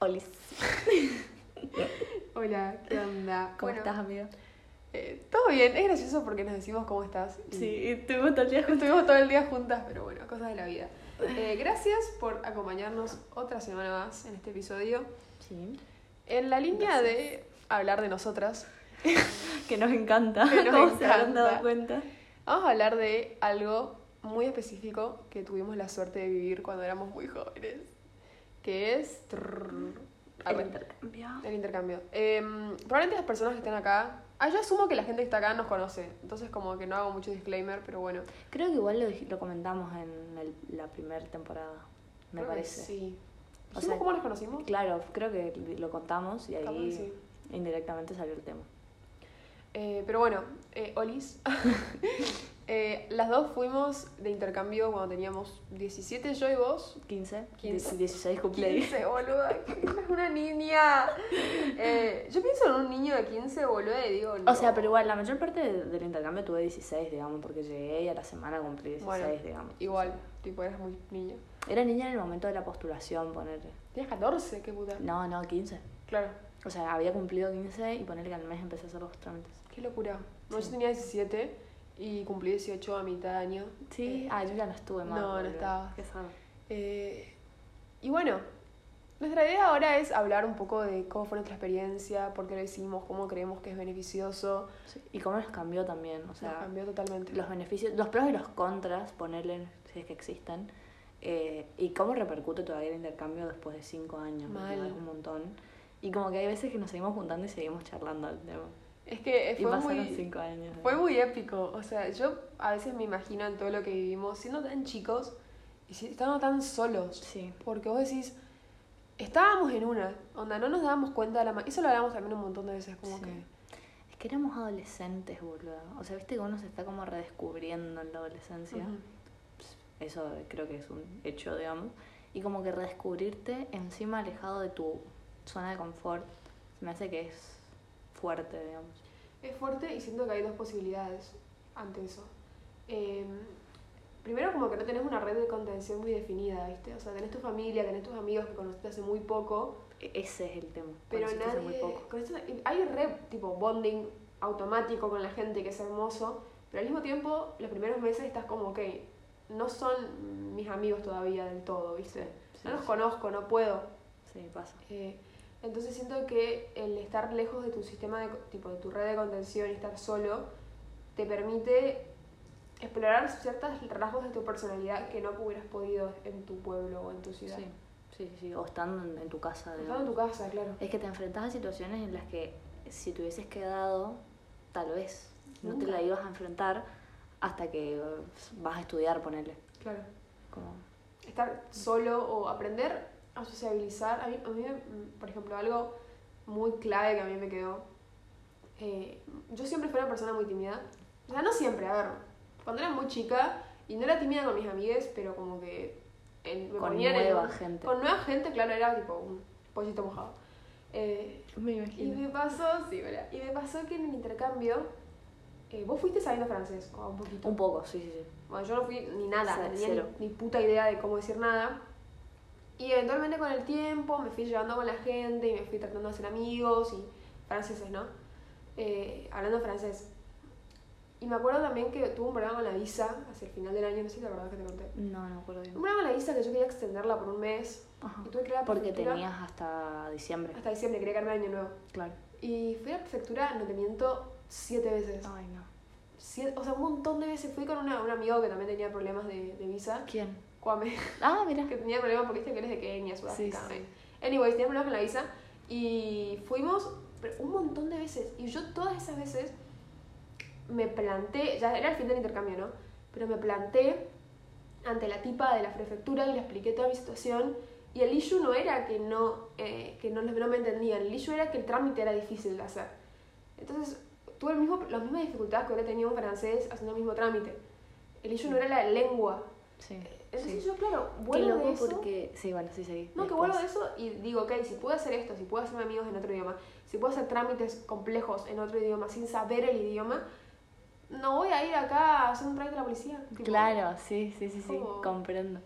Olis. Hola, ¿qué onda? ¿Cómo Bueno, estás, amigo? eh, todo bien, es gracioso porque nos decimos cómo estás. Sí, estuvimos todo el día juntos. Estuvimos todo el día juntas, pero bueno, cosas de la vida. Eh, gracias por acompañarnos otra semana más en este episodio. Sí. En la línea de hablar de nosotras, Que nos encanta. Que nos como se habrán encanta. dado cuenta. vamos a hablar de algo muy específico que tuvimos la suerte de vivir cuando éramos muy jóvenes, que es El intercambio. el intercambio. Em, probablemente las personas que estén acá, ah, yo asumo que la gente que está acá nos conoce, entonces como que no hago mucho disclaimer, pero bueno. Creo que igual lo, comentamos en el- la primera temporada. Me creo que parece. Sí. O ¿Dijimos sea, cómo nos conocimos? Claro, creo que lo contamos y ahí sí. indirectamente salió el tema. Eh, pero bueno, eh, Olis. Eh, las dos fuimos de intercambio cuando teníamos 17, yo y vos. 15, 15. 16 cumpleaños. 15, boluda. Es una niña. Eh, yo pienso en un niño de 15, boluda, y digo. O sea, no. pero igual, la mayor parte de- del intercambio tuve 16, digamos, porque llegué y a la semana cumplí 16, Bueno, digamos. Igual, tipo, eras muy niño. Era niña en el momento de la postulación, ponerle. Tenías 14, qué puta. No, no, 15. Claro, O sea, había cumplido 15 y ponerle que al mes empecé a hacer los trámites. qué locura. No, Sí. yo tenía 17 y cumplí 18 a mitad de año. Sí, Eh, ah, yo ya no estuve más. no, no estabas. Qué sad. Eh, y bueno, nuestra idea ahora es hablar un poco de cómo fue nuestra experiencia, por qué lo hicimos, cómo creemos que es beneficioso. Sí, Y cómo nos cambió también, o Nos sea, cambió totalmente. los beneficios, los pros y los contras, ponerle, si es que existen, eh, y cómo repercute todavía el intercambio después de 5 años, Mal. es un montón. Y como que hay veces que nos seguimos juntando y seguimos charlando del tema. Es que eh, Y fue pasaron muy, 5 años. fue muy épico. O sea, yo a veces me imagino en todo lo que vivimos, siendo tan chicos y estando tan solos. Sí. Porque vos decís, estábamos en una, onda, no nos dábamos cuenta de la... Eso lo hablamos también un montón de veces, como Sí. que... Es que éramos adolescentes, boludo. O sea, viste que uno se está como redescubriendo en la adolescencia. Eso creo que es un hecho, digamos. Y como que redescubrirte encima alejado de tu zona de confort, me hace que es fuerte, digamos. Es fuerte y siento que hay dos posibilidades ante eso. Eh, primero, como que no tenés una red de contención muy definida, ¿viste? O sea, tenés tu familia, tenés tus amigos que conociste hace muy poco, E- Ese es el tema. pero hace nadie. muy poco. hay red tipo bonding automático con la gente que es hermoso, pero al mismo tiempo, los primeros meses estás como, ok, no son mis amigos todavía del todo, ¿viste? Sí, no los sí. conozco, no puedo. Sí, pasa. Eh, entonces siento que el estar lejos de tu sistema de tipo de tu red de contención y estar solo te permite explorar ciertos rasgos de tu personalidad que no hubieras podido en tu pueblo o en tu ciudad. Sí, sí, sí. O estando en, en tu casa, Estando digamos. en tu casa, claro. Es que te enfrentas a situaciones en las que si te hubieses quedado, tal vez no te la ibas a enfrentar hasta que vas a estudiar, ponerle. Claro. Como... Estar solo o aprender a sociabilizar. A mí, a mí por ejemplo, algo muy clave que a mí me quedó. eh, yo siempre fui una persona muy tímida. O sea, no siempre, a ver. Cuando era muy chica y no era tímida con mis amigues, pero como que. en- me Con en nueva un- gente. Con nueva gente, claro, era tipo un pollito mojado. Eh, Me y imagino. me pasó, sí, ¿verdad? Y me pasó que en el intercambio. eh, vos fuiste sabiendo francés, o un poquito. Un poco, sí, sí, sí. Bueno, yo no fui ni nada, tenía ni, ni puta idea de cómo decir nada. Y eventualmente con el tiempo me fui llevando con la gente y me fui tratando de hacer amigos y franceses, ¿no? Eh, hablando francés. Y me acuerdo también que tuve un problema con la visa hacia el final del año, no sé si te acordás que te conté. No, no me acuerdo bien. Un problema con la visa que yo quería extenderla por un mes Ajá. y tuve que ir a la Porque tenías hasta diciembre. hasta diciembre, quería quedarme el año nuevo. Claro. Y fui a la prefectura, no te miento, siete veces. Ay, no. Siete- o sea, un montón de veces. Fui con una, un amigo que también tenía problemas de, de visa. ¿Quién? Kwame. Ah, mira. que tenía problemas porque viste que él es de Kenia, Sí, Sudáfrica. sí. ¿eh? Anyways, tenía problemas con la visa y fuimos un montón de veces. Y yo todas esas veces me planté, ya era el fin del intercambio, ¿no? Pero me planté ante la tipa de la prefectura y le expliqué toda mi situación. Y el issue no era que no, eh, que no, no me entendían, el issue era que el trámite era difícil de hacer. Entonces tuve el mismo, las mismas dificultades que hubiera tenido un francés haciendo el mismo trámite. El issue no era la lengua. Sí. Entonces sí. yo, claro, vuelvo de eso. porque. Sí, bueno, sí, seguí. No, que vuelvo de eso y digo, ok, si puedo hacer esto, si puedo hacerme amigos en otro idioma, si puedo hacer trámites complejos en otro idioma sin saber el idioma, no voy a ir acá a hacer un trámite a la policía. Tipo, Claro, sí, sí, sí, sí, comprendo.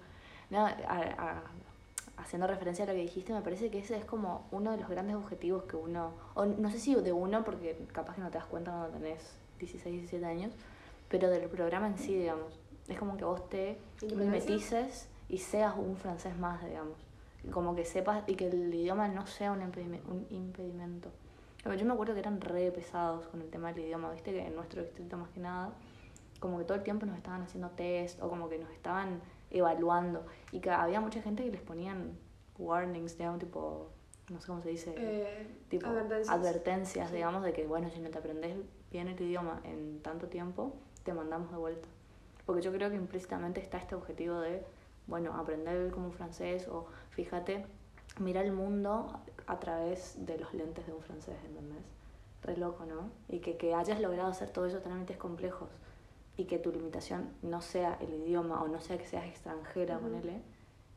No, a- a- haciendo referencia a lo que dijiste, me parece que ese es como uno de los grandes objetivos que uno, o no sé si de uno, porque capaz que no te das cuenta cuando tenés 16, 17 años, pero del programa en sí, digamos. Es como que vos te mimetices y seas un francés más, digamos. Y como que sepas y que el idioma no sea un, un impedimento. Yo me acuerdo que eran re pesados con el tema del idioma, viste que en nuestro distrito más que nada, como que todo el tiempo nos estaban haciendo test o como que nos estaban evaluando y que había mucha gente que les ponían warnings, digamos, tipo, no sé cómo se dice, eh, tipo advertencias, digamos, de que, bueno, si no te aprendes bien el idioma en tanto tiempo, te mandamos de vuelta. Porque yo creo que implícitamente está este objetivo de, bueno, aprender como francés o fíjate, mira el mundo a través de los lentes de un francés, ¿entendés? Re loco, ¿no? Y que, que hayas logrado hacer todo eso trámites complejos y que tu limitación no sea el idioma o no sea que seas extranjera, con él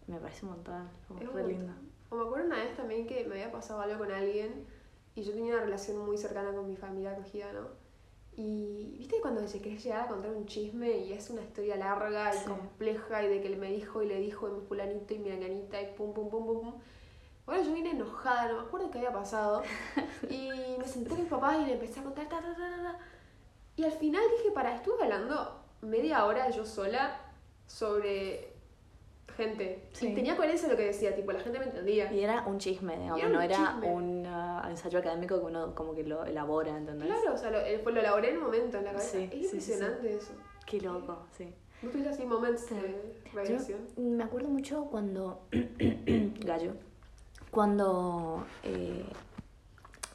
me parece un montón, como re lindo. O me acuerdo una vez también que me había pasado algo con alguien y yo tenía una relación muy cercana con mi familia acogida, ¿no? Y viste cuando se querés llegar a contar un chisme y es una historia larga y compleja y de que él me dijo y le dijo mi fulanito y mi anganita y pum, pum, pum, pum, pum. Bueno, yo vine enojada, no me acuerdo qué había pasado. Y me senté con mi papá y le empecé a contar, ta, ta, ta, ta, y al final dije, para, estuve hablando media hora yo sola sobre gente. Y tenía coherencia lo que decía, tipo, la gente me entendía. Y era un chisme, digamos, no era un uh, ensayo académico que uno como que lo elabora, ¿entendés? Claro, o sea, lo, eh, lo elaboré en un momento en la cabeza. es impresionante eso. Qué loco, sí. ¿No tuviste así momentos de revelación? Me acuerdo mucho cuando... Gallo. Cuando... Eh,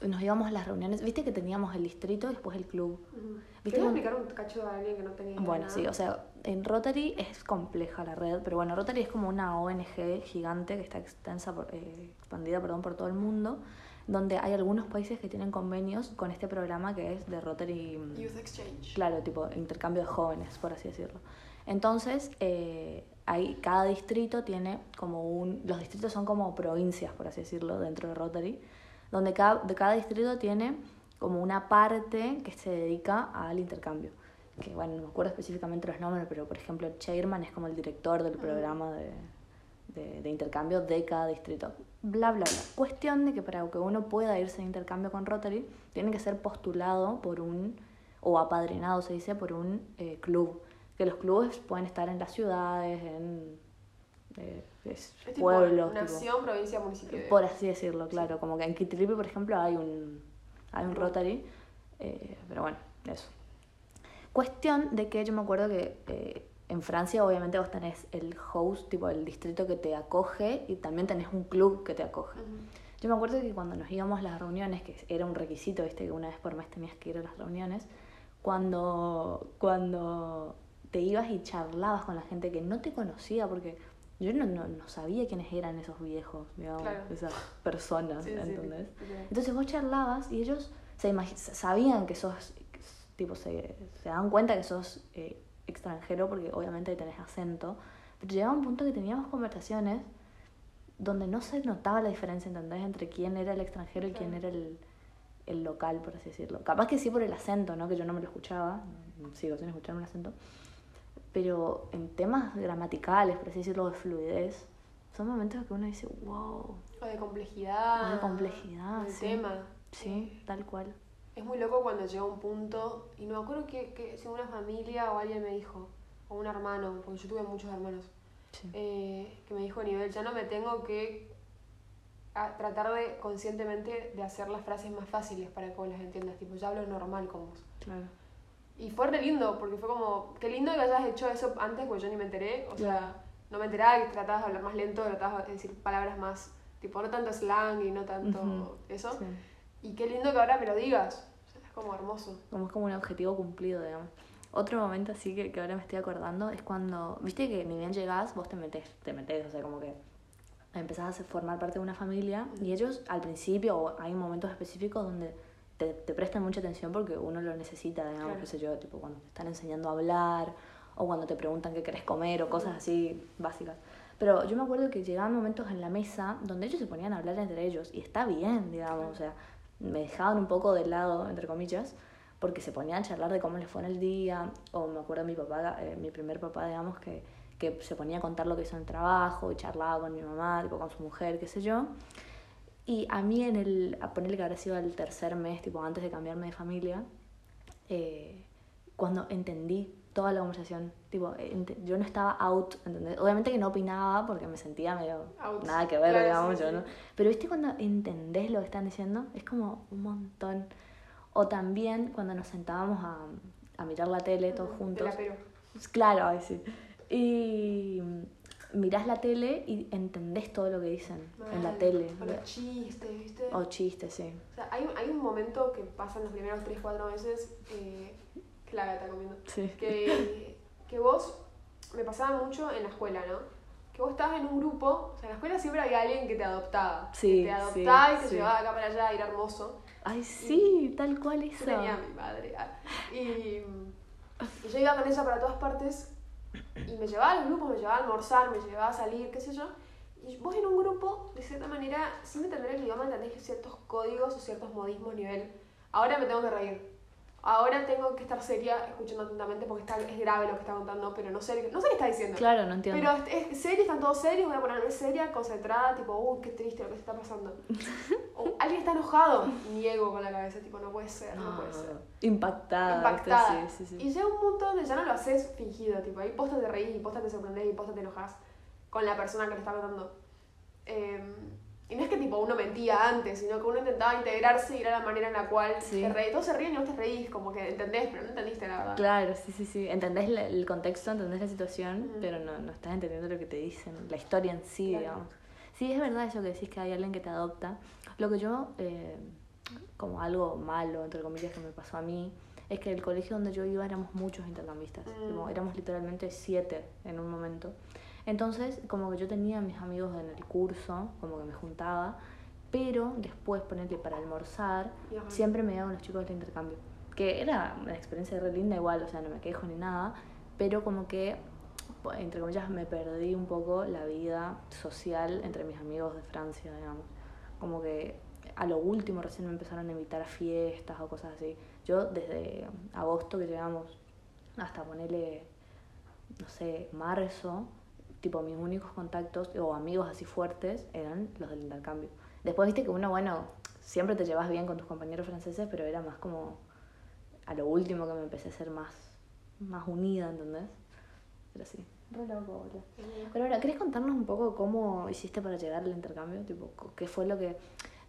nos íbamos a las reuniones, viste que teníamos el distrito y después el club. ¿Viste explicar un cacho a alguien que no tenía Bueno, sí, o sea, en Rotary es compleja la red, pero bueno, Rotary es como una ONG gigante que está extensa por, eh, expandida perdón, por todo el mundo, donde hay algunos países que tienen convenios con este programa que es de Rotary... Mm, Youth Exchange. Claro, tipo intercambio de jóvenes, por así decirlo. Entonces, eh, hay, cada distrito tiene como un... Los distritos son como provincias, por así decirlo, dentro de Rotary donde cada, de cada distrito tiene como una parte que se dedica al intercambio. Que bueno, no me acuerdo específicamente los nombres, pero por ejemplo, Chairman es como el director del programa de, de, de, intercambio de cada distrito. Bla, bla, bla. Cuestión de que para que uno pueda irse de intercambio con Rotary, tiene que ser postulado por un, o apadrinado se dice, por un eh, club. Que los clubes pueden estar en las ciudades, en eh, es, pueblos. nación, provincia, municipio. Por así decirlo, claro. Como que en Kitilipi, por ejemplo, hay un, hay un Rotary. Eh, pero bueno, eso. Cuestión de que yo me acuerdo que eh, en Francia obviamente vos tenés el host, tipo el distrito que te acoge y también tenés un club que te acoge. Yo me acuerdo que cuando nos íbamos a las reuniones, que era un requisito, viste, que una vez por mes tenías que ir a las reuniones, cuando, cuando te ibas y charlabas con la gente que no te conocía, porque yo no, no, no, sabía quiénes eran esos viejos, digamos, esas personas, ¿entendés? Entonces vos charlabas y ellos se sabían que sos, tipo, se, se dan cuenta que sos eh, extranjero porque obviamente tenés acento, pero llegaba un punto que teníamos conversaciones donde no se notaba la diferencia, ¿entendés? Entre quién era el extranjero y quién era el, el local, por así decirlo. Capaz que sí por el acento, ¿no? Que yo no me lo escuchaba, sigo sin escuchar un acento pero en temas gramaticales, por así decirlo, de fluidez, son momentos que uno dice, wow. O de complejidad. O de complejidad. Del tema. Sí, tal cual. Es muy loco cuando llega un punto, y no me acuerdo que, que si una familia o alguien me dijo, o un hermano, porque yo tuve muchos hermanos, eh, que me dijo a nivel, ya no me tengo que tratar de conscientemente de hacer las frases más fáciles para que vos las entiendas, tipo, ya hablo normal con vos. Claro. Y fue re lindo, porque fue como, qué lindo que hayas hecho eso antes, porque yo ni me enteré. O sea, no me enteraba que tratabas de hablar más lento, tratabas de decir palabras más, tipo, no tanto slang y no tanto eso. Y qué lindo que ahora me lo digas. O sea, es como hermoso. Como es como un objetivo cumplido, digamos. Otro momento así que, que ahora me estoy acordando es cuando, viste que ni bien llegás, vos te metés, te metés, o sea, como que empezás a formar parte de una familia y ellos al principio, hay momentos específicos donde te, te, prestan mucha atención porque uno lo necesita, digamos, qué sé yo, tipo cuando te están enseñando a hablar o cuando te preguntan qué querés comer o cosas así básicas. Pero yo me acuerdo que llegaban momentos en la mesa donde ellos se ponían a hablar entre ellos y está bien, digamos, o sea, me dejaban un poco de lado, entre comillas, porque se ponían a charlar de cómo les fue en el día, o me acuerdo mi papá, eh, mi primer papá, digamos, que, que se ponía a contar lo que hizo en el trabajo, y charlaba con mi mamá, tipo, con su mujer, qué sé yo. Y a mí en el, a ponerle que habrá sido el tercer mes, tipo antes de cambiarme de familia, eh, cuando entendí toda la conversación, tipo, ent- yo no estaba out, ¿entendés? Obviamente que no opinaba porque me sentía medio Out. nada que ver, Claro, digamos, sí, yo, sí. ¿no? Pero viste cuando entendés lo que están diciendo, es como un montón. O también cuando nos sentábamos a, a mirar la tele todos juntos. Te la. Claro, ay, sí. Y mirás la tele y entendés todo lo que dicen en la Mal. tele. O los chistes, ¿viste? O chistes, sí. O sea, hay, hay un momento que pasa en los primeros 3-4 meses eh, que la gata comiendo. Sí. Que, que vos, me pasaba mucho en la escuela, ¿no? Que vos estabas en un grupo, o sea, en la escuela siempre había alguien que te adoptaba. Sí, Que te adoptaba sí, y te sí. llevaba acá para allá, y era hermoso. Ay, sí, tal cual Yo eso. tenía a mi madre. ah, Y, y yo iba con ella para todas partes y me llevaba a los grupos, me llevaba a almorzar, me llevaba a salir, qué sé yo. Y vos en un grupo, de cierta manera, sin entender el idioma, entendés ciertos códigos o ciertos modismos nivel. Ahora me tengo que reír. Ahora tengo que estar seria, escuchando atentamente porque está, es grave lo que está contando, pero no sé, no sé qué está diciendo. Claro, no entiendo. Pero es, es serio, están todos serios, voy a ponerme seria, concentrada, tipo, uy, qué triste lo que se está pasando. O alguien está enojado, niego con la cabeza, tipo, no puede ser, no puede ser. Impactada. Impactada. Sí, sí, sí. Y llega un punto donde ya no lo haces fingido, tipo, ahí posta te reís y posta te sorprendés y posta te enojas con la persona que le está contando. Eh, y no es que tipo uno mentía antes, sino que uno intentaba integrarse y era la manera en la cual Sí. se reía. Todos se ríen y vos te reís, como que entendés, pero no entendiste la verdad. Claro, sí, sí, sí. Entendés el contexto, entendés la situación, pero no, no estás entendiendo lo que te dicen, la historia en sí, Claro. digamos. Sí, es verdad eso que decís que hay alguien que te adopta. Lo que yo, eh, como algo malo, entre comillas, que me pasó a mí, es que el colegio donde yo iba éramos muchos intercambistas. Mm. Éramos literalmente siete en un momento. Entonces, como que yo tenía a mis amigos en el curso, como que me juntaba, pero después, ponerle para almorzar, ajá. siempre me con los chicos del intercambio. Que era una experiencia re linda igual, o sea, no me quejo ni nada, pero como que, entre comillas, me perdí un poco la vida social entre mis amigos de Francia, digamos. Como que a lo último recién me empezaron a invitar a fiestas o cosas así. Yo desde agosto que llegamos hasta ponerle, no sé, marzo, tipo mis únicos contactos o amigos así fuertes eran los del intercambio. Después viste que uno, bueno, siempre te llevas bien con tus compañeros franceses, pero era más como a lo último que me empecé a ser más, más unida, ¿entendés? Pero sí. Re loco, boludo. Pero ahora, ¿querés contarnos un poco cómo hiciste para llegar al intercambio? Tipo, ¿qué fue lo que...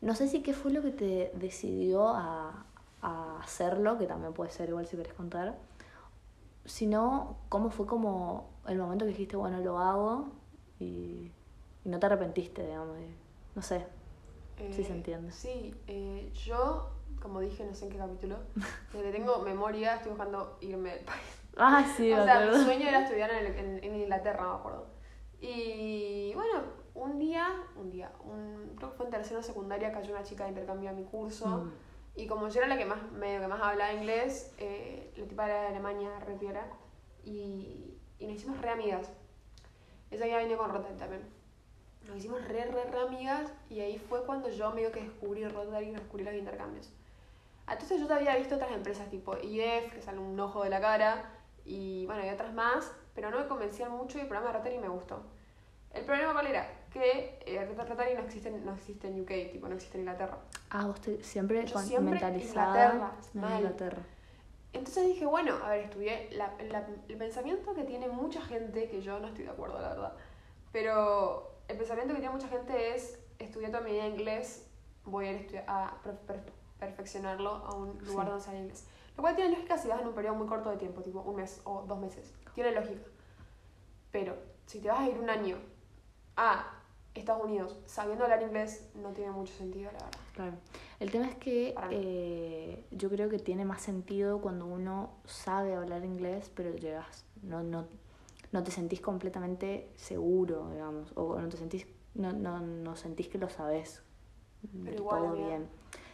No sé si qué fue lo que te decidió a, a hacerlo, que también puede ser igual si querés contar, sino cómo fue como el momento que dijiste, bueno, lo hago y, y no te arrepentiste, digamos. y- no sé. Sí se entiende. Sí, eh, yo, como dije, no sé en qué capítulo, desde tengo memoria, estoy buscando irme del país. Ah, sí, o sea, mi sueño era estudiar en, en- en Inglaterra, no me acuerdo. Y bueno, un día, un día, un, creo que fue en tercero secundaria, cayó una chica de intercambio a mi curso. Mm. Y como yo era la que más, medio que más hablaba inglés, eh, la tipa era de Alemania, re piola, y, y nos hicimos re amigas. Esa ya venido con Rotary también. Nos hicimos re, re, re amigas, y ahí fue cuando yo medio que descubrí Rotary y descubrí los intercambios. Entonces yo había visto otras empresas tipo IF, que sale un ojo de la cara, y bueno, y otras más, pero no me convencían mucho y el programa de Rotary me gustó. El problema cuál era? Que eh, Rotary no existe, no existe en UK, tipo, no existe en Inglaterra. Ah, te- siempre, Yo con- siempre Inglaterra, mal. Inglaterra. Entonces dije, bueno, a ver, estudié. La, la- el pensamiento que tiene mucha gente, que yo no estoy de acuerdo, la verdad, pero el pensamiento que tiene mucha gente es: estudié toda mi vida inglés, voy a ir a, perfeccionarlo a un lugar Sí. donde sale inglés. Lo cual tiene lógica si vas en un periodo muy corto de tiempo, tipo un mes o dos meses. Tiene lógica. Pero si te vas a ir un año a Estados Unidos sabiendo hablar inglés, no tiene mucho sentido, la verdad. Claro. El tema es que eh, yo creo que tiene más sentido cuando uno sabe hablar inglés, pero llegas, no, no, no te sentís completamente seguro, digamos, o no te sentís, no, no, no sentís que lo sabes Pero igual, todo bien.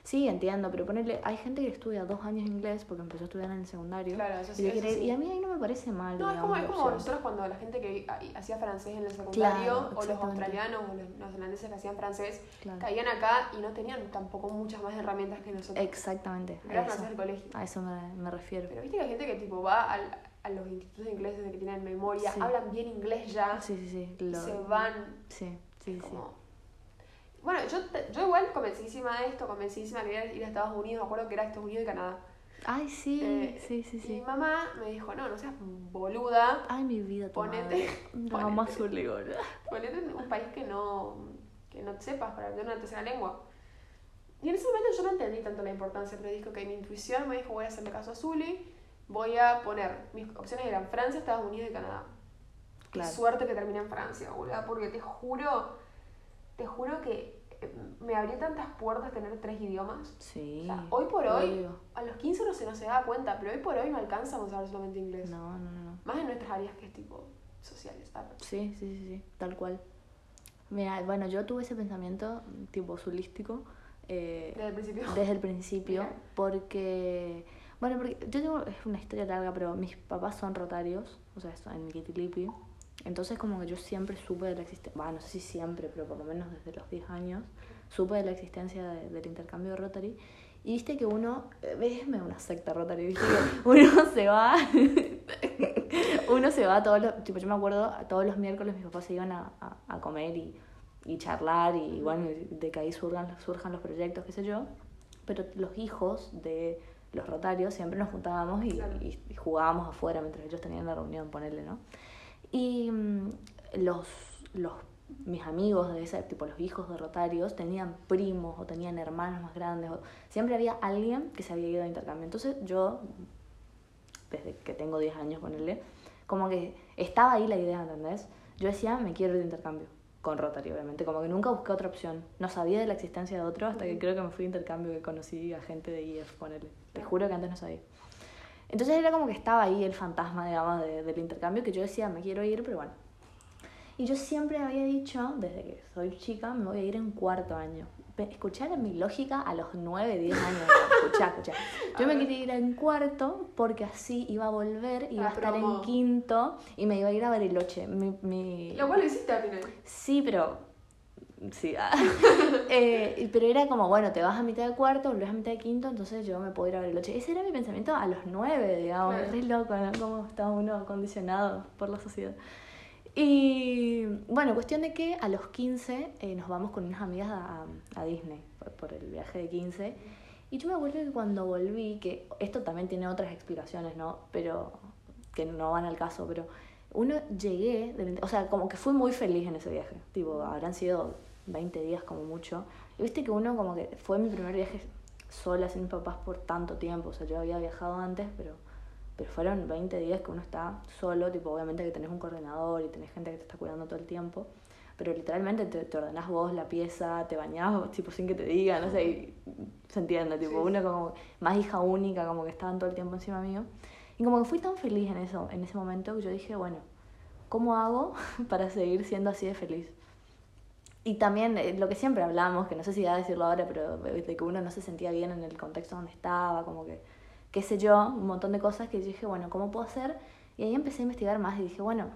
Sí, entiendo, pero ponerle, hay gente que estudia dos años inglés porque empezó a estudiar en el secundario. Claro, eso y, sí, le eso quiere- sí. y a mí ahí no me parece mal. No, es como, es como nosotros cuando la gente que ha- hacía francés en el secundario, Claro, o los australianos o los neozelandeses que hacían francés, Claro. caían acá y no tenían tampoco muchas más herramientas que nosotros. Exactamente, Era francés del colegio. a eso me, me refiero. Pero viste que hay gente que tipo va al, a los institutos de inglés desde que tienen memoria, Sí. hablan bien inglés ya, Sí, sí, sí. lo- se van Sí, sí, sí. Bueno, yo, yo igual convencidísima de esto, convencidísima de querer ir a Estados Unidos, me acuerdo que era Estados Unidos y Canadá. Ay, sí, Eh, sí, sí, Y mi sí. mamá me dijo, no, no seas boluda, Ay, mi vida, tu Ponete- madre. Mamá ponete. ponete en un país que no, que no sepas para aprender una tercera lengua. Y en ese momento yo no entendí tanto la importancia, pero dije que mi intuición me dijo, voy a hacerle caso a Zully, voy a poner, mis opciones eran Francia, Estados Unidos y Canadá. Qué Claro. suerte que terminé en Francia, boluda, porque te juro, te juro que eh, me abrió tantas puertas tener tres idiomas. Sí. O sea, hoy por hoy, obvio. a los 15 uno se no se da cuenta, pero hoy por hoy no alcanzamos a hablar solamente inglés. No, no, no. Más en nuestras áreas que es tipo sociales. ah, Sí, sí, sí, sí, tal cual. Mira, bueno, yo tuve ese pensamiento tipo zulístico eh, Desde el principio. desde el principio Mira. porque, bueno, porque yo tengo, es una historia larga, pero mis papás son rotarios, o sea, en Kitilipi. Entonces como que yo siempre supe de la existencia, bueno, no sé si siempre, pero por lo menos desde los 10 años, supe de la existencia de- del intercambio de Rotary. Y viste que uno, eh, ves, me da una secta Rotary, viste que uno se va, uno se va todos los, tipo yo me acuerdo, todos los miércoles mis papás se iban a, a, a comer y, y charlar y bueno, de que ahí surjan, surjan los proyectos, qué sé yo. Pero los hijos de los rotarios siempre nos juntábamos y, Claro. y- y jugábamos afuera mientras ellos tenían la reunión, ponerle, ¿no? Y mm, los, los, mis amigos de ese tipo, los hijos de rotarios, tenían primos o tenían hermanos más grandes. o- siempre había alguien que se había ido de intercambio. Entonces yo, desde que tengo 10 años, ponerle, como que estaba ahí la idea, ¿entendés? Yo decía, me quiero ir de intercambio. Con Rotary, obviamente. Como que nunca busqué otra opción. No sabía de la existencia de otro hasta que creo que me fui de intercambio que conocí a gente de IF, ponele. Te juro que antes no sabía. Entonces era como que estaba ahí el fantasma, digamos, de- del intercambio que yo decía, me quiero ir, pero bueno. Y yo siempre había dicho, desde que soy chica, me voy a ir en cuarto año. Escuchar mi lógica a los 9, 10 años. Escuchá, escuchá. Yo me quería ir en cuarto porque así iba a volver, iba Ah, a estar en quinto y me iba a ir a Bariloche. Mi, mi... Lo cual lo hiciste al final. Sí, pero. Sí. ah. Eh, pero era como, bueno, te vas a mitad de cuarto, volvés a mitad de quinto, entonces yo me puedo ir a Bariloche. Ese era mi pensamiento a los nueve, digamos. Claro. Re loco, ¿no? Cómo está uno condicionado por la sociedad. Y bueno, cuestión de que a los 15 eh, nos vamos con unas amigas a, a Disney por, por el viaje de 15. Y yo me acuerdo que cuando volví, que esto también tiene otras explicaciones, ¿no? Pero que no van al caso, pero uno llegué, del- o sea, como que fui muy feliz en ese viaje. Tipo, habrán sido 20 días como mucho. Y viste que uno como que fue mi primer viaje sola sin mis papás por tanto tiempo. O sea, yo había viajado antes, pero, pero fueron 20 días que uno está solo. Tipo, obviamente que tenés un coordinador y tenés gente que te está cuidando todo el tiempo. Pero literalmente te, te ordenás vos la pieza, te bañás tipo sin que te digan, no sé, y se entiende, tipo, Sí. uno como más hija única, como que estaban todo el tiempo encima mío. Y como que fui tan feliz en eso, en ese momento que yo dije, bueno, ¿cómo hago para seguir siendo así de feliz? Y también eh, lo que siempre hablamos, que no sé si da a decirlo ahora, pero de que uno no se sentía bien en el contexto donde estaba, como que, qué sé yo, un montón de cosas que yo dije, bueno, ¿cómo puedo hacer? Y ahí empecé a investigar más y dije, bueno,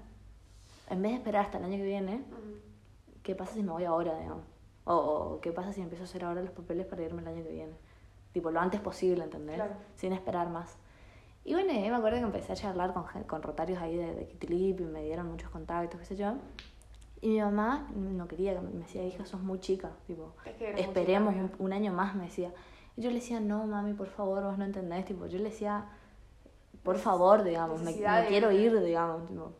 en vez de esperar hasta el año que viene. ¿qué pasa si me voy ahora, digamos? O, o qué pasa si empiezo a hacer ahora los papeles para irme el año que viene? Tipo, lo antes posible, ¿entendés? Claro. Sin esperar más. Y bueno, ahí me acuerdo que empecé a charlar con, con rotarios ahí de, de Kitilip y me dieron muchos contactos, qué sé yo. Y mi mamá no quería, que me decía, hija, sos muy chica, tipo, Es que esperemos chica, un, un año más, me decía. Y yo le decía, no, mami, por favor, vos no entendés, tipo, yo le decía, por favor, digamos, me, me quiero ir, digamos. tipo.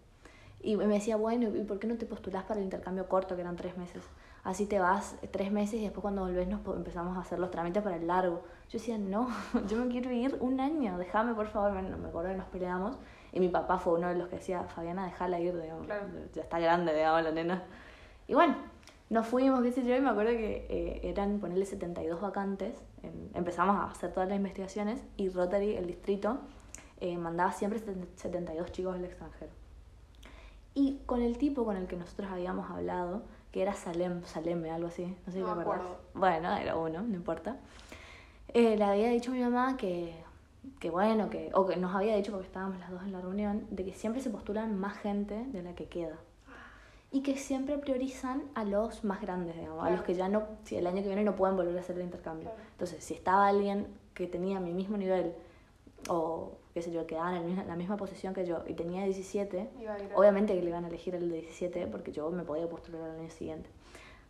Y me decía, bueno, ¿y por qué no te postulás para el intercambio corto, que eran tres meses? Así te vas tres meses y después cuando volvés nos empezamos a hacer los trámites para el largo. Yo decía, no, yo me quiero ir un año, déjame por favor. Bueno, me acuerdo que nos peleamos y mi papá fue uno de los que decía, Fabiana, déjala ir, digamos. Claro. Ya está grande, digamos, la nena. Y bueno, nos fuimos, qué sé yo, y me acuerdo que eh, eran ponerle 72 vacantes. en- empezamos a hacer todas las investigaciones y Rotary, el distrito, eh, mandaba siempre 72 chicos del extranjero. Y con el tipo con el que nosotros habíamos hablado, que era Salem, Saleme, algo así, no sé si No te me acuerdas. acuerdo. Bueno, era uno, no importa. Eh, le había dicho a mi mamá que, que bueno, que, o que nos había dicho porque estábamos las dos en la reunión, de que siempre se postulan más gente de la que queda. Y que siempre priorizan a los más grandes, digamos, a los que ya no, si el año que viene no pueden volver a hacer el intercambio. Claro. Entonces, si estaba alguien que tenía mi mismo nivel o qué sé yo, quedaban en la misma- posición que yo y tenía 17, Iba a ir a- obviamente que le iban a elegir el de 17 porque yo me podía postular al año siguiente.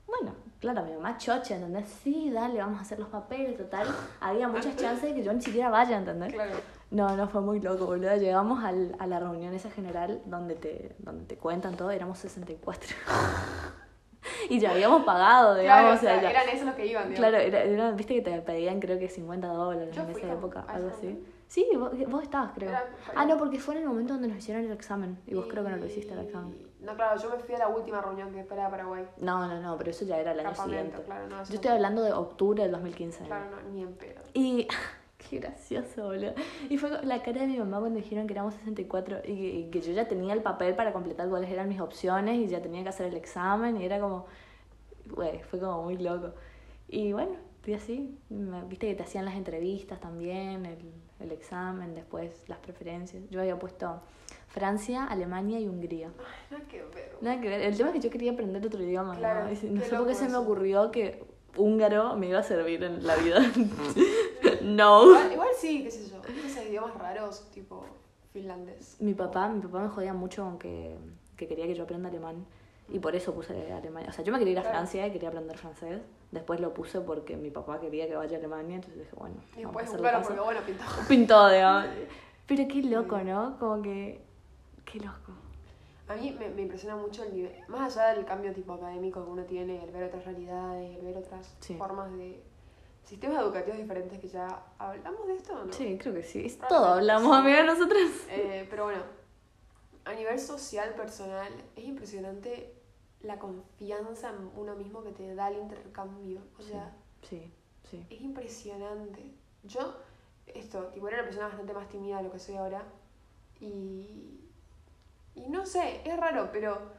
Bueno, claro, mi mamá chocha, ¿entendés? Sí, dale, vamos a hacer los papeles, total. Había muchas chances de que yo ni siquiera vaya, ¿entendés? Claro. No, no, fue muy loco, boludo. Llegamos al, a la reunión esa general donde te, donde te cuentan todo, éramos 64. y ya habíamos pagado, digamos. Claro, o sea, ya- eran esos los que iban, digamos. Claro, era, era- viste que te pedían creo que 50 dólares Yo en fui esa época, algo así. Sí, vos, vos estabas, creo. Era- Ah, no, porque fue en el momento donde nos hicieron el examen. Y vos creo que no lo hiciste el examen. No, claro, yo me fui a la última reunión que era Paraguay. No, no, no, pero eso ya era el año siguiente. claro, no, eso Yo estoy hablando de octubre del 2015. Claro, no, ni en pedo. Y qué gracioso, boludo. Y fue la cara de mi mamá cuando dijeron que éramos 64 y que, y que yo ya tenía el papel para completar cuáles eran mis opciones y ya tenía que hacer el examen y era como, güey, fue como muy loco. Y bueno, fui así. Viste que te hacían las entrevistas también, el, el examen, después las preferencias. Yo había puesto Francia, Alemania y Hungría. Ay, nada que ver. Nada que ver. El tema es que yo quería aprender otro idioma. ¿no? Claro, no sé por qué se me ocurrió que húngaro me iba a servir en la vida. no. Igual, igual sí, qué sé yo. Esos idiomas raros, tipo finlandés. Mi papá, mi papá me jodía mucho con que, que quería que yo aprenda alemán. Y por eso puse Alemania. O sea, yo me quería ir a Claro. Francia y quería aprender francés. Después lo puse porque mi papá quería que vaya a Alemania. Entonces dije, bueno, Y después caso. porque bueno, pintó. Pintó, digamos. Pero qué loco, ¿no? Como que... Qué loco. A mí me, me impresiona mucho el nivel, más allá del cambio tipo académico que uno tiene, el ver otras realidades, el ver otras Sí. formas de sistemas educativos diferentes que ya hablamos de esto no. Sí, creo que sí. Es todo hablamos, sí. amiga, nosotras. Eh, pero bueno, a nivel social, personal, es impresionante la confianza en uno mismo que te da el intercambio. O Sí. sea, Sí, sí. es impresionante. Yo, esto, tipo, era una persona bastante más tímida de lo que soy ahora. Y. Y no sé, es raro, pero.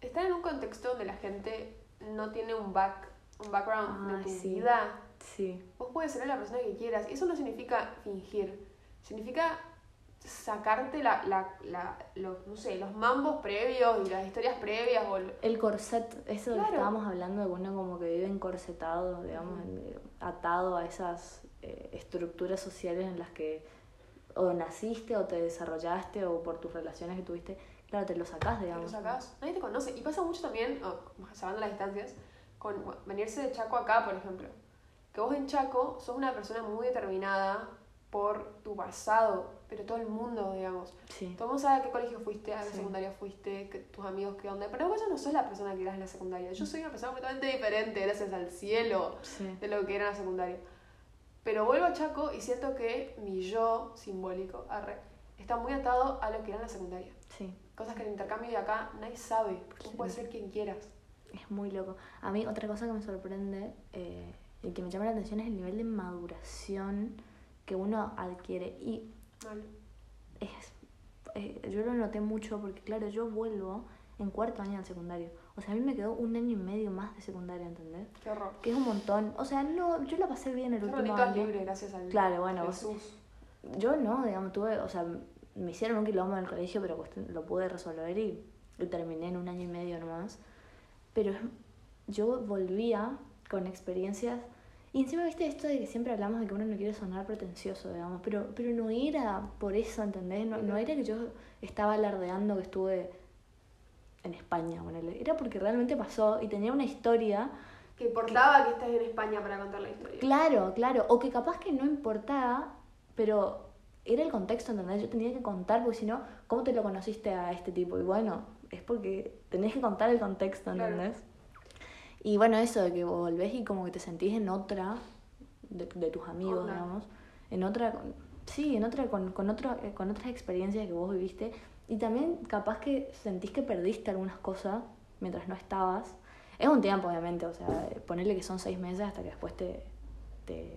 Estar en un contexto donde la gente no tiene un back, un background Ay, de tu sí. vida. Sí. Vos puedes ser la persona que quieras. Y eso no significa fingir. Significa sacarte la, la, la, los, no sé, los mambos previos y las historias previas o el- corset, eso Claro. que estábamos hablando de que uno como que vive encorsetado, digamos, en- atado a esas eh, estructuras sociales en las que o naciste o te desarrollaste o por tus relaciones que tuviste, claro, te lo sacás, te digamos. lo sacás. Nadie te conoce. Y pasa mucho también, oh, salvando las distancias, con bueno, venirse de Chaco acá, por ejemplo. Que vos en Chaco sos una persona muy determinada por tu pasado, pero todo el mundo, digamos. Sí, Todo el mundo sabe a qué colegio fuiste, a qué Sí. secundaria fuiste, que, tus amigos qué onda. Pero vos ya no sos la persona que eras en la secundaria. Yo soy una persona completamente diferente, gracias al cielo, sí. de lo que era en la secundaria. Pero vuelvo a Chaco y siento que mi yo simbólico, arre, está muy atado a lo que era en la secundaria. sí. Cosas que en el intercambio de acá nadie sabe. Tú Sí. puedes ser quien quieras. Es muy loco. A mí otra cosa que me sorprende eh, y que me llama la atención es el nivel de maduración que uno adquiere. Y es, eh, yo lo noté mucho porque, claro, yo vuelvo en cuarto año del secundario. O sea, a mí me quedó un año y medio más de secundaria, ¿entendés? Qué horror. Que es un montón. O sea, no, yo la pasé bien el Qué último año. libres gracias al Claro, bueno, Jesús. Yo no, digamos, tuve, o sea, me hicieron un quilombo en el colegio, pero cuestión- lo pude resolver y, y terminé en un año y medio nomás. Pero yo volvía con experiencias. Y encima, viste esto de que siempre hablamos de que uno no quiere sonar pretencioso, digamos, pero, pero no era por eso, ¿entendés? No, no era que yo estaba alardeando que estuve en España, ponele. Era porque realmente pasó y tenía una historia Que importaba que estés en España para contar la historia. Claro, claro. O que capaz que no importaba, pero era el contexto, ¿entendés? Yo tenía que contar, porque si no, ¿cómo te lo conociste a este tipo? Y bueno, es porque tenés que contar el contexto, Claro. ¿entendés? Y bueno, eso de que volvés y como que te sentís en otra de, de tus amigos, digamos. En otra, con- sí, en otra, con, con, otro, eh, con otras experiencias que vos viviste. Y también capaz que sentís que perdiste algunas cosas mientras no estabas. Es un tiempo, obviamente, o sea, ponerle que son seis meses hasta que después te, te,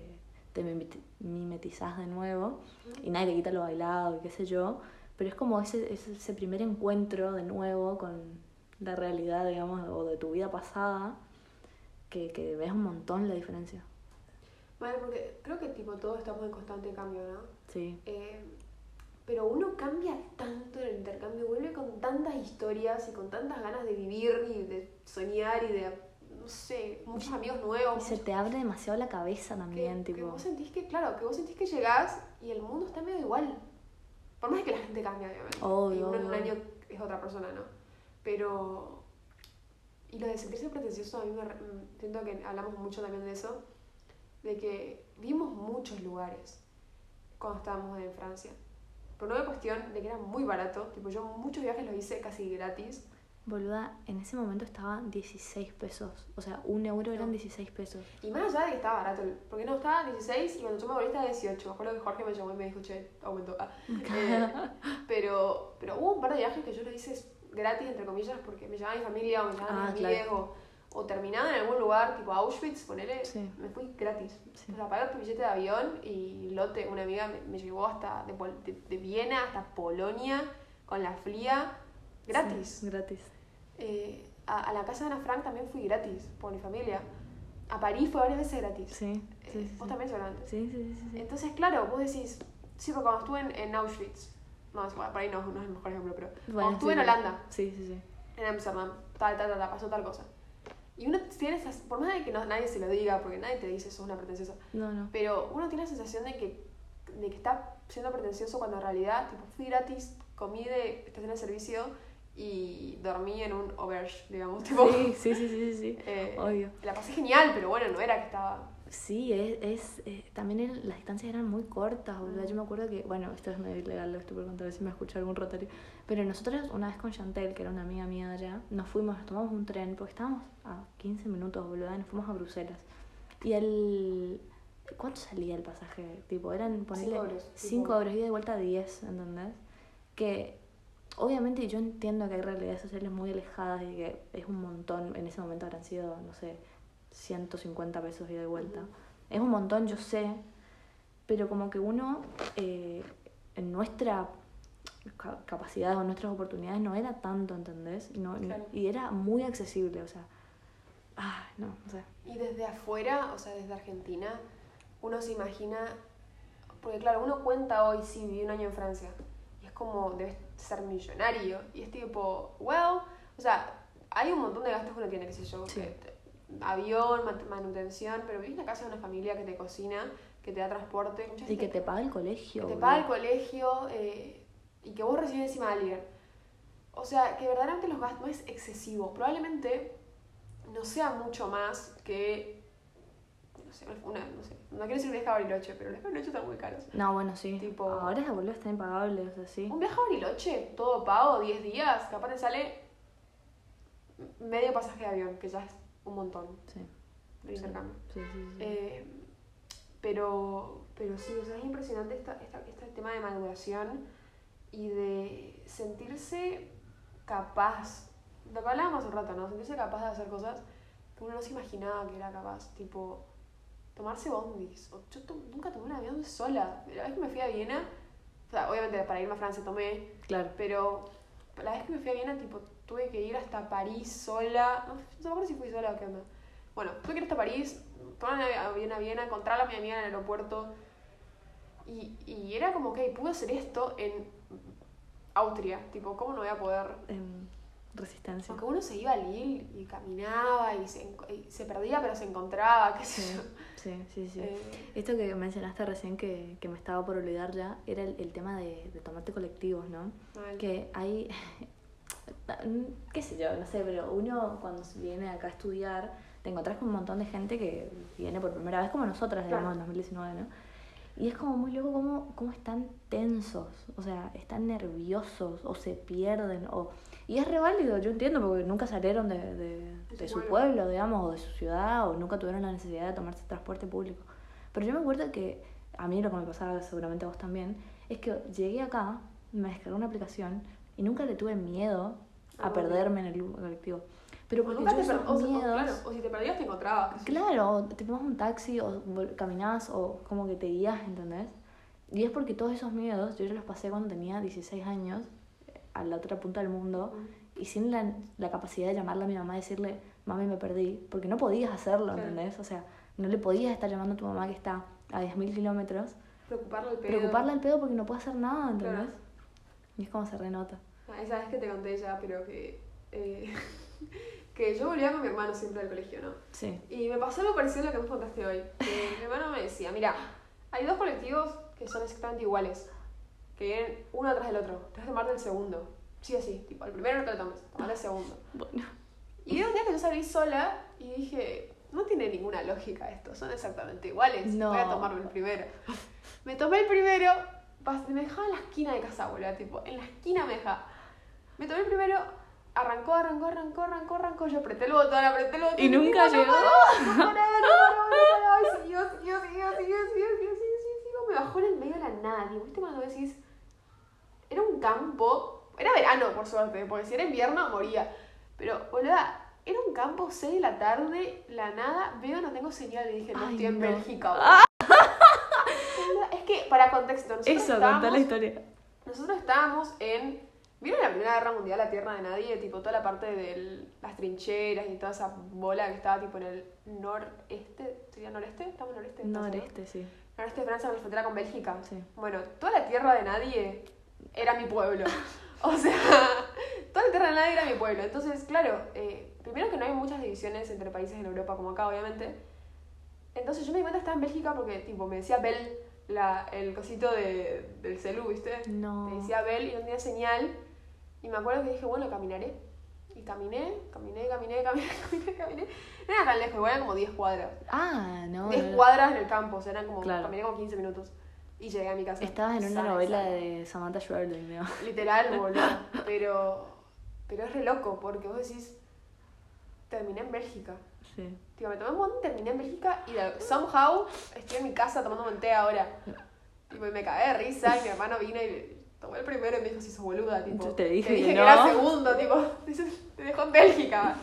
te mimeti- mimetizás de nuevo y nadie te quita lo bailado y qué sé yo, pero es como ese, ese, primer encuentro de nuevo con la realidad, digamos, o de tu vida pasada, que, que ves un montón la diferencia. Vale, porque creo que tipo todos estamos en constante cambio, ¿no? Sí, Eh, pero uno cambia tanto en el intercambio, vuelve con tantas historias y con tantas ganas de vivir y de soñar y de, no sé, muchos amigos nuevos. Y se te abre demasiado la cabeza que, también, que tipo. vos sentís que, claro, que vos sentís que llegás y el mundo está medio igual. Por más que la gente cambie, obviamente. Obvio, y uno en un año es otra persona, ¿no? Pero... Y lo de sentirse pretencioso, a mí me... mm, Siento que hablamos mucho también de eso, de que vimos muchos lugares cuando estábamos en Francia. Por una cuestión de que era muy barato, tipo yo muchos viajes los hice casi gratis. Boluda, en ese momento estaban 16 pesos. O sea, un euro eran No. 16 pesos. Y más allá de que estaba barato, porque no, estaba 16 y cuando yo me volví estaba 18. Me acuerdo que Jorge me llamó y me dijo, che, aumentó. Ah, eh, pero, pero hubo un par de viajes que yo los hice gratis, entre comillas, porque me llevaba mi familia o me llevaban Ah, mis claro. amigos o, terminaba en algún lugar, tipo Auschwitz, ponele, Sí. me fui gratis. Sí. O sea, pagué el billete de avión y Lote, una amiga, me, me llevó hasta de, de, de Viena hasta Polonia con la fría, gratis. Sí, gratis. Eh, a, a la casa de Ana Frank también fui gratis, por mi familia. A París fue varias veces gratis. Sí, Eh, vos también seguramente. Sí, sí, sí. Entonces, claro, vos decís, sí, porque cuando estuve en, en Auschwitz, no, por ahí no, no es el mejor ejemplo, pero Bueno, cuando estuve en. Holanda, Sí, sí, sí. en Amsterdam, tal, tal, tal, tal, pasó tal cosa. Y uno tiene esas, por más de que no, nadie se lo diga, porque nadie te dice sos una pretenciosa, No, no. pero uno tiene la sensación de que, de que está siendo pretencioso cuando en realidad, tipo, fui gratis, comí de estación de servicio y dormí en un auberge, digamos, tipo, Sí, sí, sí, sí, sí. eh, Obvio. la pasé genial, pero bueno, no era que estaba... Sí, es, es eh, también las distancias eran muy cortas, boludo. Mm. Yo me acuerdo que, bueno, esto es medio ilegal, lo estoy por contar, a ver si me escucha algún rotario. Pero nosotros, una vez con Chantel, que era una amiga mía allá, nos fuimos, nos tomamos un tren, porque estábamos a 15 minutos, boludo, y nos fuimos a Bruselas. Y el. ¿Cuánto salía el pasaje? Tipo, eran ponerle Cinco euros, 5 tipo. euros y de vuelta 10, ¿entendés? Que obviamente yo entiendo que hay realidades sociales muy alejadas y que es un montón, en ese momento habrán sido, no sé, 150 pesos ida y vuelta. Es un montón, yo sé, pero como que uno, eh, en nuestra ca- capacidad o en nuestras oportunidades no era tanto, ¿entendés? No, no- Claro. y era muy accesible, o sea, ah, no, no sé. Y desde afuera, o sea, desde Argentina, uno se imagina, porque claro, uno cuenta hoy, sí, viví un año en Francia, y es como, debes ser millonario, y es tipo, well, o sea, hay un montón de gastos que uno tiene, qué sé yo, Sí. que te- avión, man- manutención, pero vivís en la casa de una familia que te cocina, que te da transporte, mucha Y gente que te paga el colegio. que te paga el colegio eh, y que vos recibes encima de alguien. O sea, que verdaderamente los gastos no es excesivo. Probablemente no sea mucho más que. No sé, una, no sé. No quiero decir un viaje a Bariloche, pero los viajes a Bariloche están muy caros. No, bueno, sí. Tipo- Ahora es boludo, está impagable, o sea, sí. Un viaje a Bariloche, todo pago, 10 días, capaz te sale medio pasaje de avión, que ya es un montón Sí. Eh, pero, pero sí, o sea, es impresionante esta, esta, este tema de maduración y de sentirse capaz, lo que hablábamos hace un rato, ¿no? Sentirse capaz de hacer cosas que uno no se imaginaba que era capaz, tipo tomarse bondis. O yo to- nunca tomé un avión sola. La vez que me fui a Viena, o sea, obviamente para irme a Francia tomé, Claro. pero la vez que me fui a Viena, tipo, tuve que ir hasta París sola. No, me acuerdo si fui sola o qué onda. Bueno, tuve que ir hasta París, tomar un avión a Viena, encontrar a mi amiga en el aeropuerto. Y, y era como que pude hacer esto en Austria. Tipo, ¿cómo no voy a poder? Em, resistencia. Aunque uno se iba a Lille y caminaba y se, y se perdía, pero se encontraba, qué sé Sí, yo. sí, sí, sí. Eh, Esto que mencionaste recién que, que me estaba por olvidar ya, era el, el tema de, de tomarte colectivos, ¿no? mal. Que hay, qué sé yo, no sé, pero uno cuando viene acá a estudiar, te encontrás con un montón de gente que viene por primera vez como nosotras, digamos, Claro. en 2019, ¿no? Y es como muy loco cómo, cómo están tensos, o sea, están nerviosos o se pierden. O... Y es re válido, yo entiendo, porque nunca salieron de, de, De su pueblo, digamos, o de su ciudad, o nunca tuvieron la necesidad de tomarse transporte público. Pero yo me acuerdo que a mí lo que me pasaba, seguramente a vos también, es que llegué acá, me descargué una aplicación y nunca le tuve miedo a Ah, perderme en el colectivo. Pero o porque nunca yo te esos o, o- miedos... claro, o si te perdías te encontrabas. Claro, o te tomas un taxi o caminás o como que te guías, ¿entendés? Y es porque todos esos miedos yo ya los pasé cuando tenía 16 años, eh, a la otra punta del mundo, y sin la, la capacidad de llamarle a mi mamá y decirle, mami, me perdí, porque no podías hacerlo, Claro. ¿entendés? O sea, no le podías estar llamando a tu mamá que está a 10.000 kilómetros, Preocuparle el pedo. preocuparle al pedo porque no puede hacer nada, ¿entendés? Claro. Y es como se renota. Ah, esa vez que te conté ya, pero que. eh, que yo volvía con mi hermano siempre al colegio, ¿no? Sí. Y me pasó algo parecido a lo que me contaste hoy. Que mi hermano me decía, mira, hay dos colectivos que son exactamente iguales. Que vienen uno atrás del otro. Tienes que tomarte el segundo. Sí, así. Tipo, el primero no te lo tomes, tomate el segundo. Bueno. Y un día que yo salí sola y dije, no tiene ninguna lógica esto, son exactamente iguales. No. Voy a tomarme el primero. Me tomé el primero, me dejaba en la esquina de casa, boludo, tipo, en la esquina me dejaba. Me tomé el primero, arrancó, arrancó, arrancó, arrancó, arrancó, yo apreté el botón, apreté el botón. Y nunca no llegó. No paraba, no no siguió, siguió, siguió, siguió, siguió, siguió, me bajó en el medio de la nada, ¿viste cuando decís? Era un campo, era verano, por suerte, porque si era invierno moría. Pero, boluda, era un campo, 6 de la tarde, la nada, veo, no tengo señal, y dije, no Ay, estoy en no. Bélgica. Para contexto, nosotros Eso, contá la historia. nosotros estábamos en... ¿Vieron la Primera Guerra Mundial, la Tierra de Nadie? Tipo, toda la parte de las trincheras y toda esa bola que estaba, tipo, en el noreste, ¿sería noreste? ¿Estamos noreste? no? Noreste, sí. Noreste de Francia, en la frontera con Bélgica. Sí. Bueno, toda la tierra de nadie era mi pueblo. O sea, toda la tierra de nadie era mi pueblo. Entonces, claro, eh, primero que no hay muchas divisiones entre países en Europa como acá, obviamente. Entonces yo me di cuenta que estaba en Bélgica porque, tipo, me decía Bell la, el cosito de, del celu, ¿viste? No. Me decía Bell y no tenía señal. Y me acuerdo que dije, bueno, caminaré. Y caminé, caminé, caminé, caminé, caminé, caminé. No era tan lejos, igual eran como 10 cuadras. Ah, no. 10 no. cuadras en el campo, o sea, eran como, Claro. caminé como 15 minutos. Y llegué a mi casa. Estabas en una sana novela de Samantha Schweblin, ¿no? Literal, boludo. Pero, pero es re loco, porque vos decís, terminé en Bélgica. Sí. Tío, me tomé un montón, terminé en Bélgica y de- somehow estoy en mi casa tomando un té ahora. Tipo, y me cagué de risa y mi hermano vino y tomó el primero y me dijo, si sos boluda, tipo. Yo te dije que que, no. era segundo, tipo. Te dejó en Bélgica.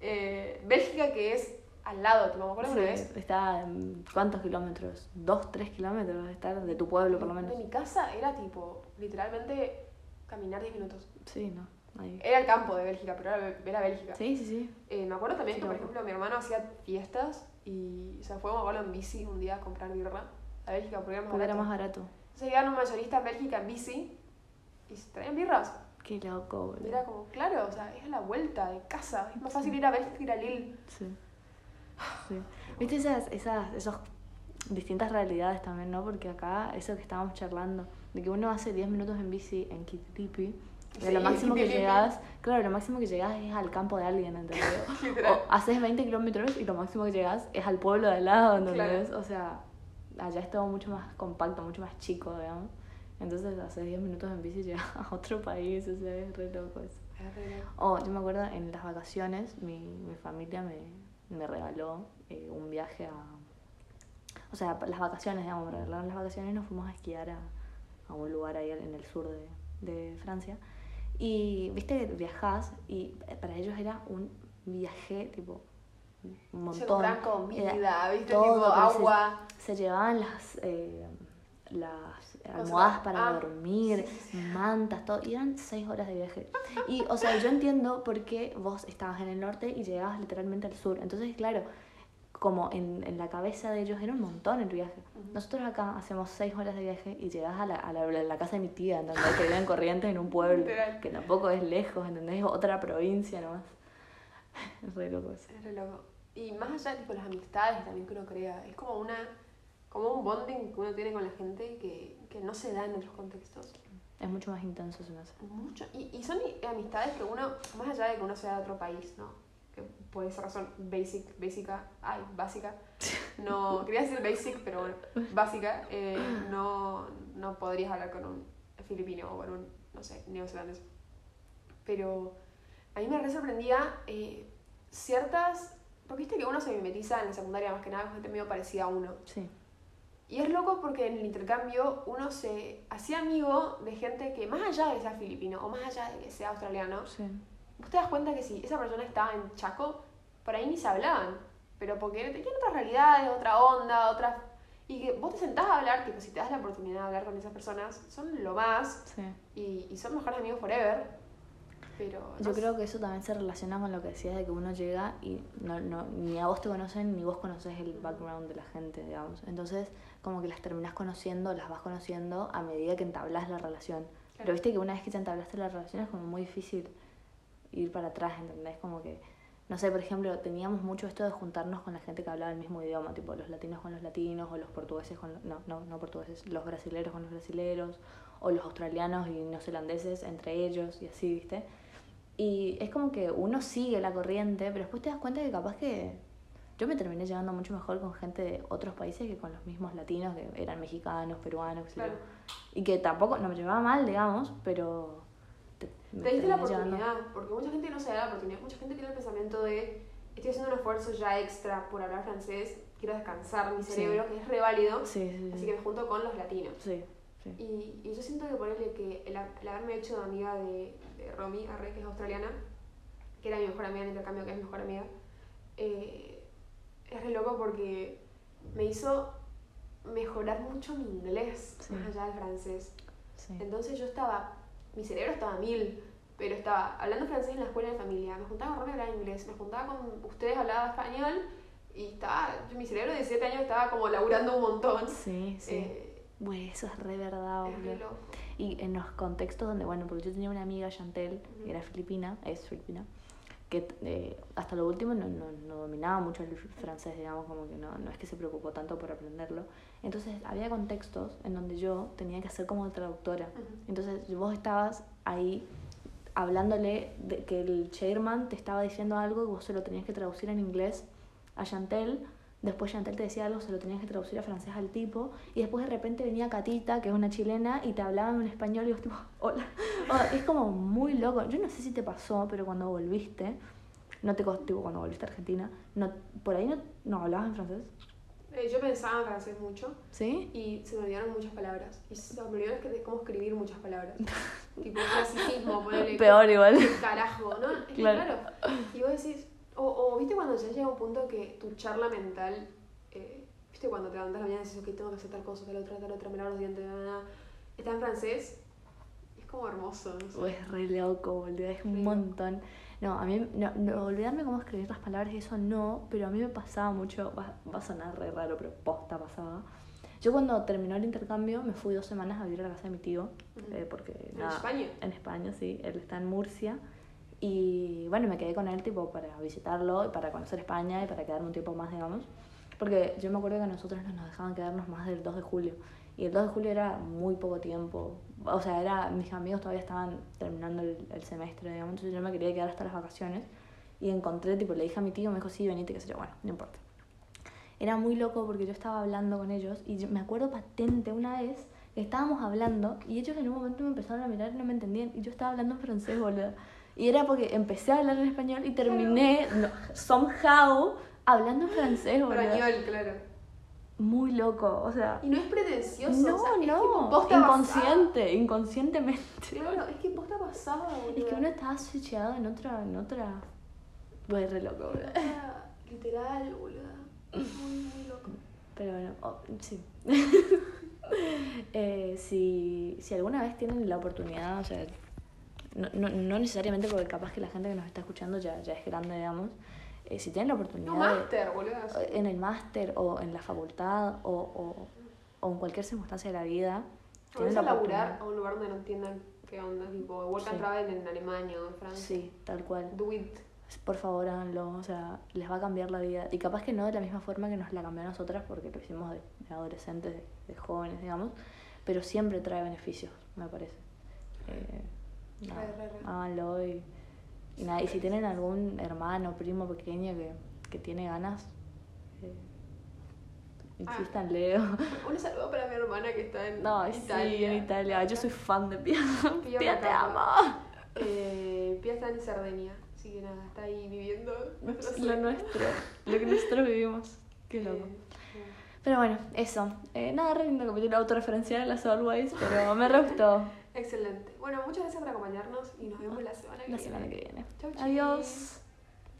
Eh, Bélgica que es al lado, tipo, me acuerdo una vez. Sí, Está en ¿cuántos kilómetros? ¿Dos, tres kilómetros de estar de tu pueblo, por lo menos? De mi casa era tipo, literalmente, caminar 10 minutos. Sí, no. Ahí. Era el campo de Bélgica, pero era, era Bélgica. Sí, sí, sí. Eh, me acuerdo también Sí, que, por ejemplo, mi hermano hacía fiestas y o sea, fuimos a Pablo en bici un día a comprar birra a Bélgica porque era más Porque era barato. más barato. Entonces iban un mayorista en Bélgica en bici y se traían birras. Qué loco, boludo. era como, claro, o sea, es a la vuelta de casa. Es más fácil ir a Bélgica que ir a Lille. Sí. sí. ¿Viste esas, esas esos distintas realidades también, no? Porque acá, eso que estábamos charlando, de que uno hace 10 minutos en bici en Kititipi, Sí, lo máximo que llegas, claro, lo máximo que llegas es al campo de alguien, ¿entendés? O haces 20 kilómetros y lo máximo que llegas es al pueblo de al lado, ¿entendés? O sea, allá es todo mucho más compacto, mucho más chico, digamos. Entonces, haces 10 minutos en bici llegas a otro país, o sea, es re loco eso. Es re loco. Oh, yo me acuerdo en las vacaciones, mi, mi familia me, me regaló eh, un viaje a. O sea, las vacaciones, digamos, me regalaron las vacaciones y nos fuimos a esquiar a, a un lugar ahí en el sur de, de Francia. Y viste que viajás y eh, para ellos era un viaje, tipo, un Se montón. compraban comida, ¿viste? todo, tipo se- agua. Se, llevaban las. eh, las almohadas para ah, dormir, sí, sí, mantas, todo. Y eran seis horas de viaje. Y, o sea, yo entiendo por qué vos estabas en el norte y llegabas literalmente al sur. Entonces, claro, como en, en la cabeza de ellos era un montón el viaje. Ujú. Nosotros acá hacemos seis horas de viaje y llegas a la, a la, la casa de mi tía, ¿entendés? Que vive en Corrientes, en un pueblo, que tampoco es lejos, ¿entendés? Es otra provincia nomás. Es re loco eso. Es re loco. Y más allá de tipo, las amistades también que uno crea, es como una como un bonding que uno tiene con la gente que, que no se da en otros contextos. Es mucho más intenso, se me hace. Mucho. Y, y son amistades que uno, más allá de que uno sea de otro país, ¿no? Que por esa razón basic, básica, ay, básica, no, quería decir basic, pero bueno, básica, eh, no, no podrías hablar con un filipino o con un, no sé, neozelandés. Pero a mí me re sorprendía eh, ciertas, porque viste que uno se mimetiza en la secundaria más que nada con gente medio parecida a uno. Sí. Y es loco porque en el intercambio uno se hacía amigo de gente que más allá de que sea filipino o más allá de que sea australiano, Sí. Vos te das cuenta que si esa persona estaba en Chaco, por ahí ni se hablaban, pero porque tenían otras realidades, otra onda, otras... Y que vos te sentás a hablar, tipo, si te das la oportunidad de hablar con esas personas, son lo más Sí. y, y son mejores amigos forever. Pero... no Yo sé. creo que eso también se relaciona con lo que decías de que uno llega y no, no, ni a vos te conocen ni vos conoces el background de la gente, digamos. Entonces, como que las terminás conociendo, las vas conociendo a medida que entablas la relación. Pero Claro. viste que una vez que ya entablaste la relación es como muy difícil ir para atrás, ¿entendés? Como que, no sé, por ejemplo, teníamos mucho esto de juntarnos con la gente que hablaba el mismo idioma, tipo los latinos con los latinos, o los portugueses con los, no, no, no portugueses, los brasileros con los brasileros, o los australianos y neozelandeses entre ellos, y así, ¿viste? Y es como que uno sigue la corriente, pero después te das cuenta que capaz que yo me terminé llevando mucho mejor con gente de otros países que con los mismos latinos, que eran mexicanos, peruanos. Claro. Y que tampoco, no me llevaba mal, digamos, pero... te- Te diste la llevando- oportunidad, porque mucha gente no se da la oportunidad. Mucha gente tiene el pensamiento de, estoy haciendo un esfuerzo ya extra por hablar francés, quiero descansar mi Sí. cerebro, que es re válido, Sí, sí, así sí. que me junto con los latinos. Sí, sí. Y, y yo siento que ponerle que el, el haberme hecho de amiga de, de Romy Arre, que es australiana, que era mi mejor amiga en intercambio, que es mi mejor amiga, eh, es re loco porque me hizo mejorar mucho mi inglés, Sí. más allá del francés. sí. Entonces yo estaba, mi cerebro estaba a mil, pero estaba hablando francés en la escuela de familia, me juntaba con Romy a hablar inglés, me juntaba con ustedes hablaba español y estaba, yo- mi cerebro de 7 años estaba como laburando un montón. Sí, sí. Eh, Güey, eso es re verdad, es re boludo. loco. Y en los contextos donde, bueno, porque yo tenía una amiga, Chantel, que era filipina, es filipina, que eh, hasta lo último no, no, no dominaba mucho el francés, digamos, como que no, no es que se preocupó tanto por aprenderlo. Entonces había contextos en donde yo tenía que hacer como traductora. Ujú. Entonces vos estabas ahí hablándole de que el chairman te estaba diciendo algo y vos se lo tenías que traducir en inglés a Chantel. Después Chantel te decía algo, se lo tenías que traducir a francés al tipo. Y después de repente venía Catita, que es una chilena, y te hablaba en español y vos tipo, hola. Es como muy loco. Yo no sé si te pasó, pero cuando volviste, no te costó, cuando volviste a Argentina, no, por ahí no, no hablabas en francés. Eh, yo pensaba en francés mucho ¿Sí? y se me olvidaron muchas palabras. Y se me olvidaron que- cómo escribir muchas palabras. tipo clasicismo, ponerle. Peor igual. Carajo, ¿no? Es Claro. claro. Y vos decís, o, o viste cuando ya llega un punto que tu charla mental, eh, viste cuando te levantas la mañana y dices, ok, tengo que hacer tal cosa, tal otra, tal otra, me lavo los dientes, bla", está en francés, es como hermoso, no sé. Uy, es re loco, boludo, es un montón. No, a mí, no, no, olvidarme cómo escribir las palabras eso no, pero a mí me pasaba mucho, va, va a sonar re raro, pero posta pasaba. Yo cuando terminó el intercambio me fui dos semanas a vivir a la casa de mi tío, Ujú. eh, porque ¿En nada, España? en España, sí, él está en Murcia. Y bueno, me quedé con él tipo para visitarlo y para conocer España y para quedarme un tiempo más, digamos. Porque yo me acuerdo que a nosotros no nos dejaban quedarnos más del 2 de julio. Y el 2 de julio era muy poco tiempo. O sea, era, mis amigos todavía estaban terminando el, el semestre, digamos. Entonces yo me quería quedar hasta las vacaciones. Y encontré, tipo, le dije a mi tío, me dijo, sí, venite, qué sé yo. Bueno, no importa. Era muy loco porque yo estaba hablando con ellos y me acuerdo patente una vez estábamos hablando y ellos en un momento me empezaron a mirar y no me entendían y yo estaba hablando en francés, boludo. Y era porque empecé a hablar en español y terminé, no, somehow, hablando francés, boludo. Español, claro. Muy loco, o sea... Y no es pretencioso, No, o sea, no, inconsciente, inconscientemente. Claro, es que posta pasada, boludo. Es que uno estaba switcheado en otra, en otra... Fue re loco, boludo. Era Literal, boludo. Muy, muy loco. Pero bueno, oh, sí. Eh, si, si alguna vez tienen la oportunidad, o sea, no, no, no necesariamente porque capaz que la gente que nos está escuchando ya, ya es grande, digamos, eh, si tienen la oportunidad No, máster, boludo. en el máster o en la facultad o, o, o en cualquier circunstancia de la vida, a la laburar a un lugar donde no entiendan qué onda, tipo, work and Sí. travel en Alemania o en Francia. Sí, tal cual. Do it. Por favor, háganlo, o sea, les va a cambiar la vida. Y capaz que no de la misma forma que nos la cambió a nosotras, porque lo hicimos de, de adolescentes, de, de jóvenes, digamos, pero siempre trae beneficios, me parece. Eh, nada, Re, re, re. háganlo y, y nada. Y si tienen algún hermano, primo pequeño que, que tiene ganas, eh, Ah. insístanle. o- Un saludo para mi hermana que está en No, Italia. sí, en Italia. Yo soy fan de Pia. Pia Pia, te amo. Eh, Pia está en Cerdeña, así que nada, está ahí viviendo Lo nuestro, lo que nosotros vivimos. Qué loco. eh. Pero bueno, eso. Eh, nada, re lindo capítulo autorreferencial, las Always, pero me re gustó. Excelente. Bueno, muchas gracias por acompañarnos y nos vemos la semana que La viene. semana que viene. Chau. Adiós.